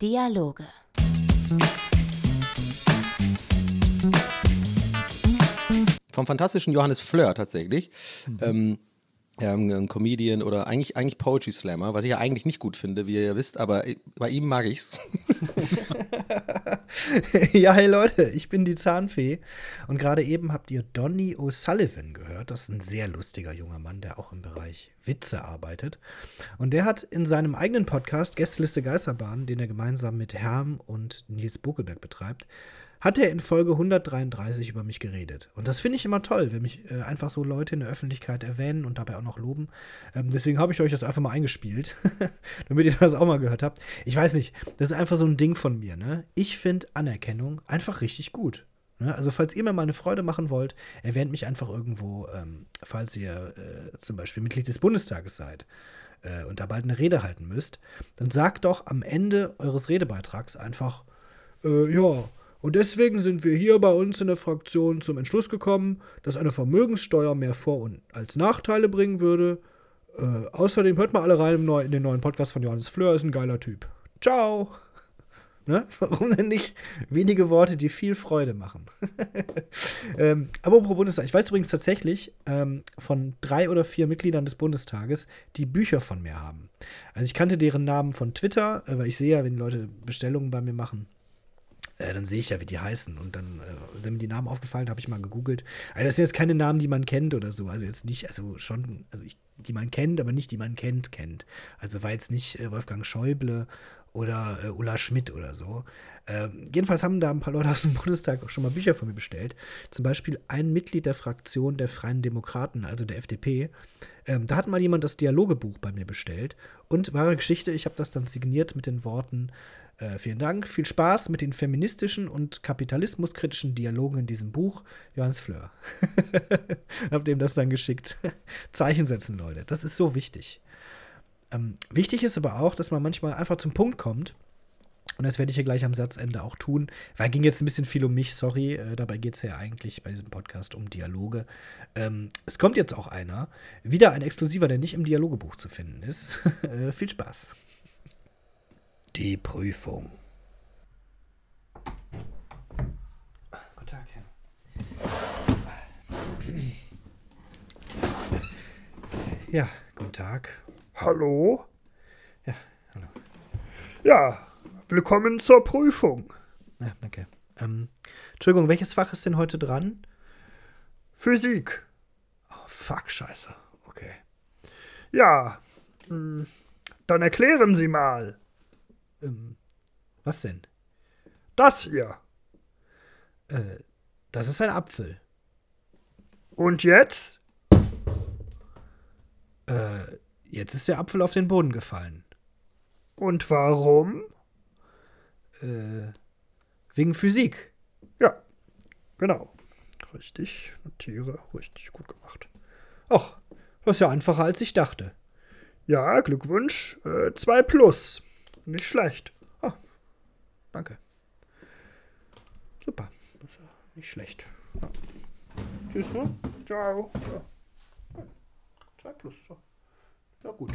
Dialoge. Vom fantastischen Johannes Fleur tatsächlich. Ähm, ähm, ein Comedian oder eigentlich, eigentlich Poetry Slammer, was ich ja eigentlich nicht gut finde, wie ihr ja wisst, aber bei ihm mag ich's. ja, hey Leute, ich bin die Zahnfee. Und gerade eben habt ihr Donny O'Sullivan gehört. Das ist ein sehr lustiger junger Mann, der auch im Bereich Witze arbeitet. Und der hat in seinem eigenen Podcast Gästeliste Geisterbahn, den er gemeinsam mit Herm und Nils Bokelberg betreibt, hat er in Folge 133 über mich geredet. Und das finde ich immer toll, wenn mich äh, einfach so Leute in der Öffentlichkeit erwähnen und dabei auch noch loben. Ähm, deswegen habe ich euch das einfach mal eingespielt, damit ihr das auch mal gehört habt. Ich weiß nicht, das ist einfach so ein Ding von mir. Ne? Ich finde Anerkennung einfach richtig gut. Ne? Also falls ihr mir mal eine Freude machen wollt, erwähnt mich einfach irgendwo, ähm, falls ihr äh, zum Beispiel Mitglied des Bundestages seid äh, und da bald eine Rede halten müsst, dann sagt doch am Ende eures Redebeitrags einfach, äh, ja, und deswegen sind wir hier bei uns in der Fraktion zum Entschluss gekommen, dass eine Vermögenssteuer mehr Vor- und als Nachteile bringen würde. Äh, außerdem hört mal alle rein neu, in den neuen Podcast von Johannes Fleur, ist ein geiler Typ. Ciao! Ne? Warum denn nicht wenige Worte, die viel Freude machen? ähm, apropos Bundestag, ich weiß übrigens tatsächlich ähm, von drei oder vier Mitgliedern des Bundestages, die Bücher von mir haben. Also ich kannte deren Namen von Twitter, äh, weil ich sehe ja, wenn Leute Bestellungen bei mir machen, äh, dann sehe ich ja, wie die heißen. Und dann äh, sind mir die Namen aufgefallen, habe ich mal gegoogelt. Also das sind jetzt keine Namen, die man kennt oder so. Also jetzt nicht, also schon, also ich, die man kennt, aber nicht die man kennt, kennt. Also war jetzt nicht äh, Wolfgang Schäuble oder äh, Ulla Schmidt oder so. Ähm, jedenfalls haben da ein paar Leute aus dem Bundestag auch schon mal Bücher von mir bestellt. Zum Beispiel ein Mitglied der Fraktion der Freien Demokraten, also der FDP. Ähm, da hat mal jemand das Dialogebuch bei mir bestellt. Und wahre Geschichte, ich habe das dann signiert mit den Worten, äh, vielen Dank, viel Spaß mit den feministischen und kapitalismuskritischen Dialogen in diesem Buch. Johannes Fleur. Hab dem das dann geschickt. Zeichen setzen, Leute. Das ist so wichtig. Ähm, wichtig ist aber auch, dass man manchmal einfach zum Punkt kommt. Und das werde ich hier gleich am Satzende auch tun. Weil ging jetzt ein bisschen viel um mich, sorry. Äh, dabei geht es ja eigentlich bei diesem Podcast um Dialoge. Ähm, es kommt jetzt auch einer. Wieder ein Exklusiver, der nicht im Dialogebuch zu finden ist. äh, viel Spaß. Die Prüfung. Guten Tag, Herr. Ja, guten Tag. Hallo? Ja, hallo. Ja, willkommen zur Prüfung. Ja, danke. Ähm, Entschuldigung, welches Fach ist denn heute dran? Physik. Oh, fuck, scheiße. Okay. Ja, hm, dann erklären Sie mal. Ähm, was denn? Das hier. Äh, das ist ein Apfel. Und jetzt? Äh, jetzt ist der Apfel auf den Boden gefallen. Und warum? Äh, wegen Physik. Ja, genau. Richtig, notiere, richtig gut gemacht. Ach, das ist ja einfacher als ich dachte. Ja, Glückwunsch. Äh, zwei plus. Nicht schlecht. Ah, danke. Super. Das ist ja nicht schlecht. Ja. Tschüss, ne? Ciao. Ja. Zwei plus. So. Ja, gut.